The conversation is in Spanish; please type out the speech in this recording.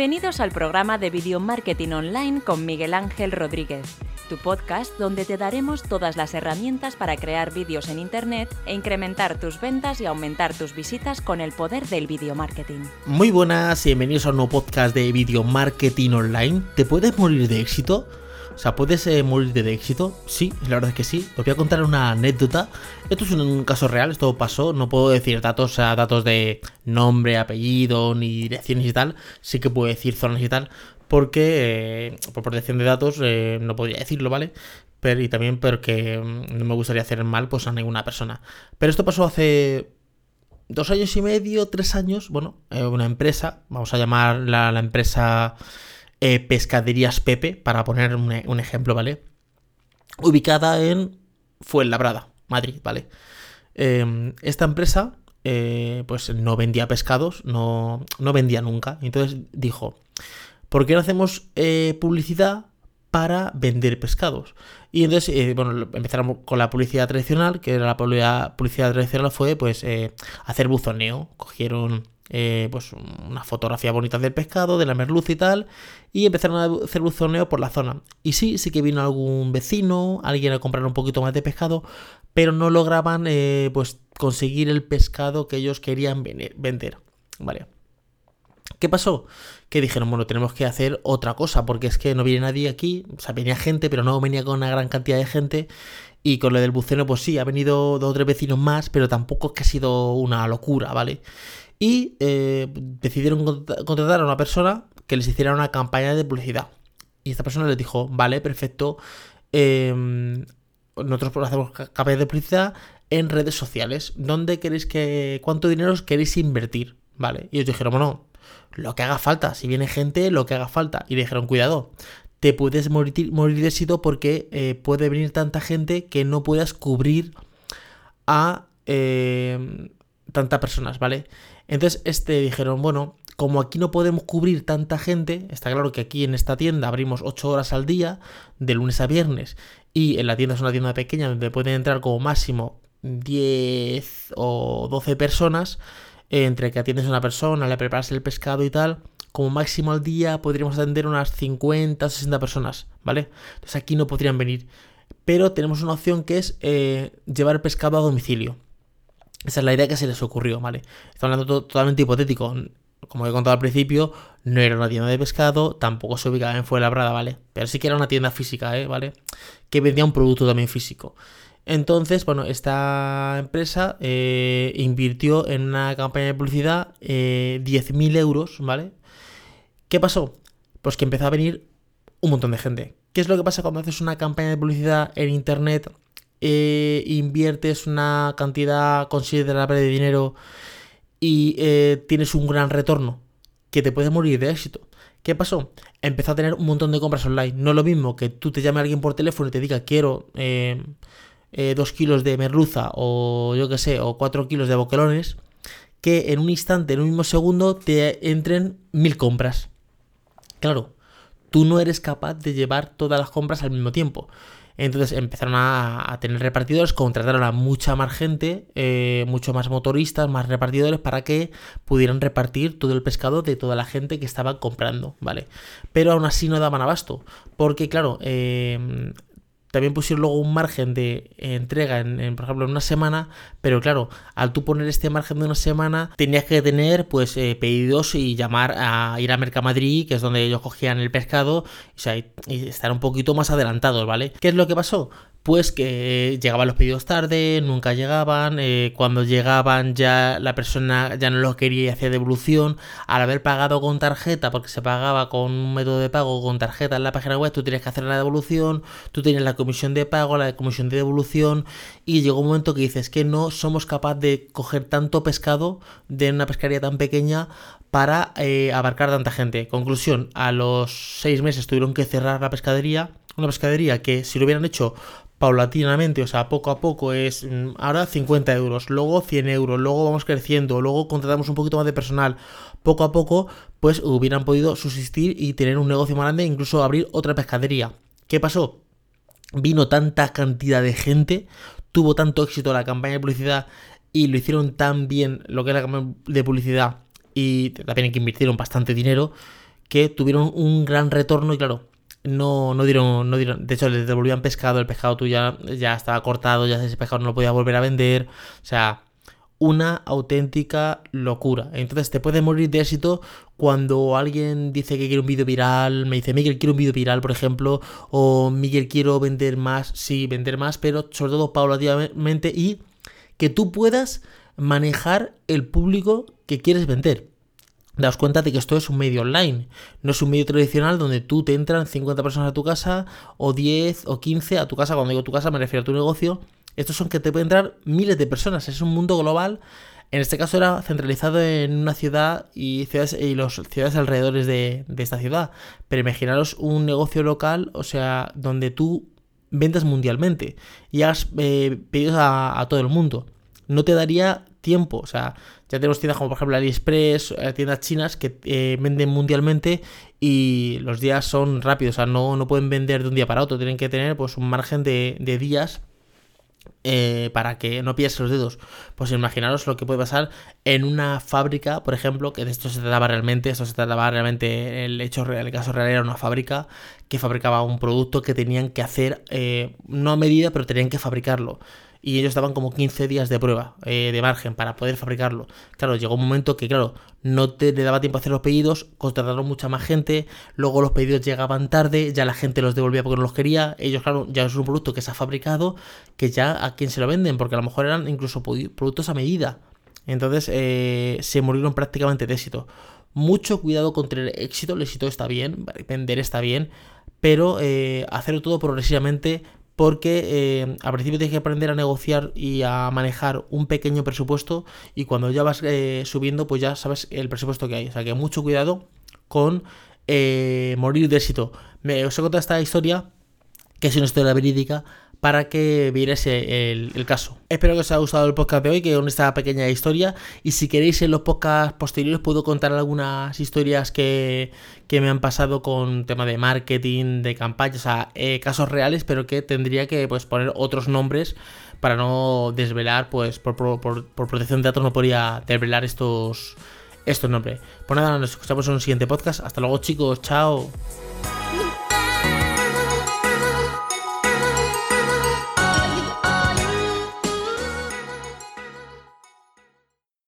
Bienvenidos al programa de Video Marketing Online con Miguel Ángel Rodríguez, tu podcast donde te daremos todas las herramientas para crear vídeos en Internet e incrementar tus ventas y aumentar tus visitas con el poder del video marketing. Muy buenas y bienvenidos a un nuevo podcast de Video Marketing Online. ¿Te puedes morir de éxito? O sea, ¿puedes eh, morir de éxito? Sí, la verdad es que sí. Os voy a contar una anécdota. Esto es un, caso real, esto pasó. No puedo decir datos, o sea, datos de nombre, apellido, ni direcciones y tal. Sí que puedo decir zonas y tal. Porque, eh, por protección de datos, eh, no podría decirlo, ¿vale? Pero, y también porque mm, no me gustaría hacer mal pues, a ninguna persona. Pero esto pasó hace dos años y medio, tres años. Bueno, una empresa, vamos a llamar la empresa eh, Pescaderías Pepe, para poner un, ejemplo, ¿vale? Ubicada en Fuenlabrada, Madrid, ¿vale? Em, esta empresa, eh, pues no vendía pescados, no, no vendía nunca. Entonces dijo, ¿por qué no hacemos eh, publicidad para vender pescados. Y entonces, bueno, empezaron con la publicidad tradicional, que era la publicidad, publicidad tradicional fue pues hacer buzoneo. Cogieron eh, pues una fotografía bonita del pescado, de la merluz y tal, y empezaron a hacer buzoneo por la zona. Y sí, sí que vino algún vecino, alguien a comprar un poquito más de pescado, pero no lograban eh, pues conseguir el pescado que ellos querían vender. Vale. ¿Qué pasó? Que dijeron, bueno, tenemos que hacer otra cosa, porque es que no viene nadie aquí, o sea, venía gente, pero no venía con una gran cantidad de gente, y con lo del buceo, pues sí, ha venido dos o tres vecinos más, pero tampoco es que ha sido una locura, ¿vale? y eh, decidieron contratar a una persona que les hiciera una campaña de publicidad. Y esta persona les dijo, vale, perfecto, em, nosotros hacemos campañas de publicidad en redes sociales. ¿Dónde queréis que, cuánto dinero queréis invertir? Vale. Y ellos dijeron, bueno, lo que haga falta. Si viene gente, lo que haga falta. Y dijeron, cuidado, te puedes morir, morir de éxito porque eh, puede venir tanta gente que no puedas cubrir a eh, tantas personas, ¿vale? Entonces, este dijeron, bueno, como aquí no podemos cubrir tanta gente, está claro que aquí en esta tienda abrimos 8 horas al día, de lunes a viernes, y en la tienda es una tienda pequeña donde pueden entrar como máximo 10 o 12 personas, entre que atiendes a una persona, le preparas el pescado y tal, como máximo al día podríamos atender unas 50 o 60 personas, ¿vale? Entonces aquí no podrían venir. Pero tenemos una opción que es eh, llevar pescado a domicilio. Esa es la idea que se les ocurrió, ¿vale? Estoy hablando totalmente hipotético. Como he contado al principio, no era una tienda de pescado, tampoco se ubicaba en Fuenlabrada, ¿vale? Pero sí que era una tienda física, ¿eh? ¿Vale? Que vendía un producto también físico. Entonces, bueno, esta empresa eh, invirtió en una campaña de publicidad eh, 10.000 euros, ¿vale? ¿Qué pasó? Pues que empezó a venir un montón de gente. ¿Qué es lo que pasa cuando haces una campaña de publicidad en Internet eh, inviertes una cantidad considerable de dinero y eh, tienes un gran retorno, que te puedes morir de éxito. ¿Qué pasó? Empezó a tener un montón de compras online. No es lo mismo que tú te llame a alguien por teléfono y te diga quiero eh, dos kilos de merluza o yo que sé, o cuatro kilos de boquelones, que en un instante, en un mismo segundo, te entren mil compras. Claro, tú no eres capaz de llevar todas las compras al mismo tiempo. Entonces empezaron a, tener repartidores, contrataron a mucha más gente, eh, mucho más motoristas, más repartidores para que pudieran repartir todo el pescado de toda la gente que estaba comprando, ¿vale? Pero aún así no daban abasto, porque claro, eh, también pusieron luego un margen de entrega, en, por ejemplo, en una semana, pero claro, al tú poner este margen de una semana, tenías que tener pues eh, pedidos y llamar a ir a Mercamadrid, que es donde ellos cogían el pescado, o sea, y estar un poquito más adelantados, ¿vale? ¿Qué es lo que pasó? Pues que llegaban los pedidos tarde, nunca llegaban, eh, cuando llegaban ya la persona ya no los quería y hacía devolución, al haber pagado con tarjeta, porque se pagaba con un método de pago con tarjeta en la página web, tú tienes que hacer la devolución, tú tienes la comisión de pago, la comisión de devolución, y llegó un momento que dices que no somos capaces de coger tanto pescado de una pescaría tan pequeña para eh, abarcar tanta gente. Conclusión, a los seis meses tuvieron que cerrar la pescadería, una pescadería que si lo hubieran hecho paulatinamente, o sea, poco a poco es mm, ahora 50 euros, luego 100 euros, luego vamos creciendo, luego contratamos un poquito más de personal, poco a poco, pues hubieran podido subsistir y tener un negocio más grande, incluso abrir otra pescadería. ¿Qué pasó? Vino tanta cantidad de gente, tuvo tanto éxito la campaña de publicidad y lo hicieron tan bien lo que es la campaña de publicidad y también que invirtieron bastante dinero que tuvieron un gran retorno y claro, no, no, dieron, no dieron, de hecho les devolvían pescado, el pescado tú ya, ya estaba cortado, ya ese pescado no lo podía volver a vender, o sea, una auténtica locura. Entonces te puedes morir de éxito cuando alguien dice que quiere un vídeo viral, me dice Miguel quiero un vídeo viral, por ejemplo, o Miguel quiero vender más, sí, vender más, pero sobre todo paulatinamente y que tú puedas manejar el público que quieres vender daos cuenta de que esto es un medio online, no es un medio tradicional donde tú te entran 50 personas a tu casa o 10 o 15 a tu casa, cuando digo tu casa me refiero a tu negocio, estos son que te pueden entrar miles de personas, es un mundo global, en este caso era centralizado en una ciudad y ciudades y los ciudades alrededores de, esta ciudad, pero imaginaros un negocio local, o sea, donde tú vendas mundialmente y hagas eh, pedidos a todo el mundo. No te daría tiempo. O sea, ya tenemos tiendas como por ejemplo AliExpress, eh, tiendas chinas que eh, venden mundialmente y los días son rápidos. O sea, no, no pueden vender de un día para otro. Tienen que tener pues un margen de, días eh, para que no pierdas los dedos. Pues imaginaros lo que puede pasar en una fábrica, por ejemplo, que de esto se trataba realmente, esto se trataba realmente, el hecho real, el caso real era una fábrica que fabricaba un producto que tenían que hacer, no a medida, pero tenían que fabricarlo y ellos daban como 15 días de prueba eh, de margen para poder fabricarlo. Claro, llegó un momento que, claro, no te le daba tiempo a hacer los pedidos, contrataron mucha más gente, luego los pedidos llegaban tarde, ya la gente los devolvía porque no los quería, ellos, claro, ya es un producto que se ha fabricado, que ya a quién se lo venden, porque a lo mejor eran incluso productos a medida. Entonces eh, se murieron prácticamente de éxito. Mucho cuidado con tener éxito, el éxito está bien, vender está bien, pero eh, hacerlo todo progresivamente porque eh, al principio tienes que aprender a negociar y a manejar un pequeño presupuesto y cuando ya vas eh, subiendo pues ya sabes el presupuesto que hay. O sea que mucho cuidado con eh, morir de éxito. Me os he contado esta historia, que es una historia verídica, para que vierais el, caso. Espero que os haya gustado el podcast de hoy, que con esta pequeña historia. Y si queréis en los podcasts posteriores puedo contar algunas historias que, me han pasado con tema de marketing, de campañas, o sea, eh, casos reales, pero que tendría que pues, poner otros nombres para no desvelar, pues por, protección de datos no podría desvelar estos, estos nombres. Pues nada, nos escuchamos en un siguiente podcast. Hasta luego chicos, chao.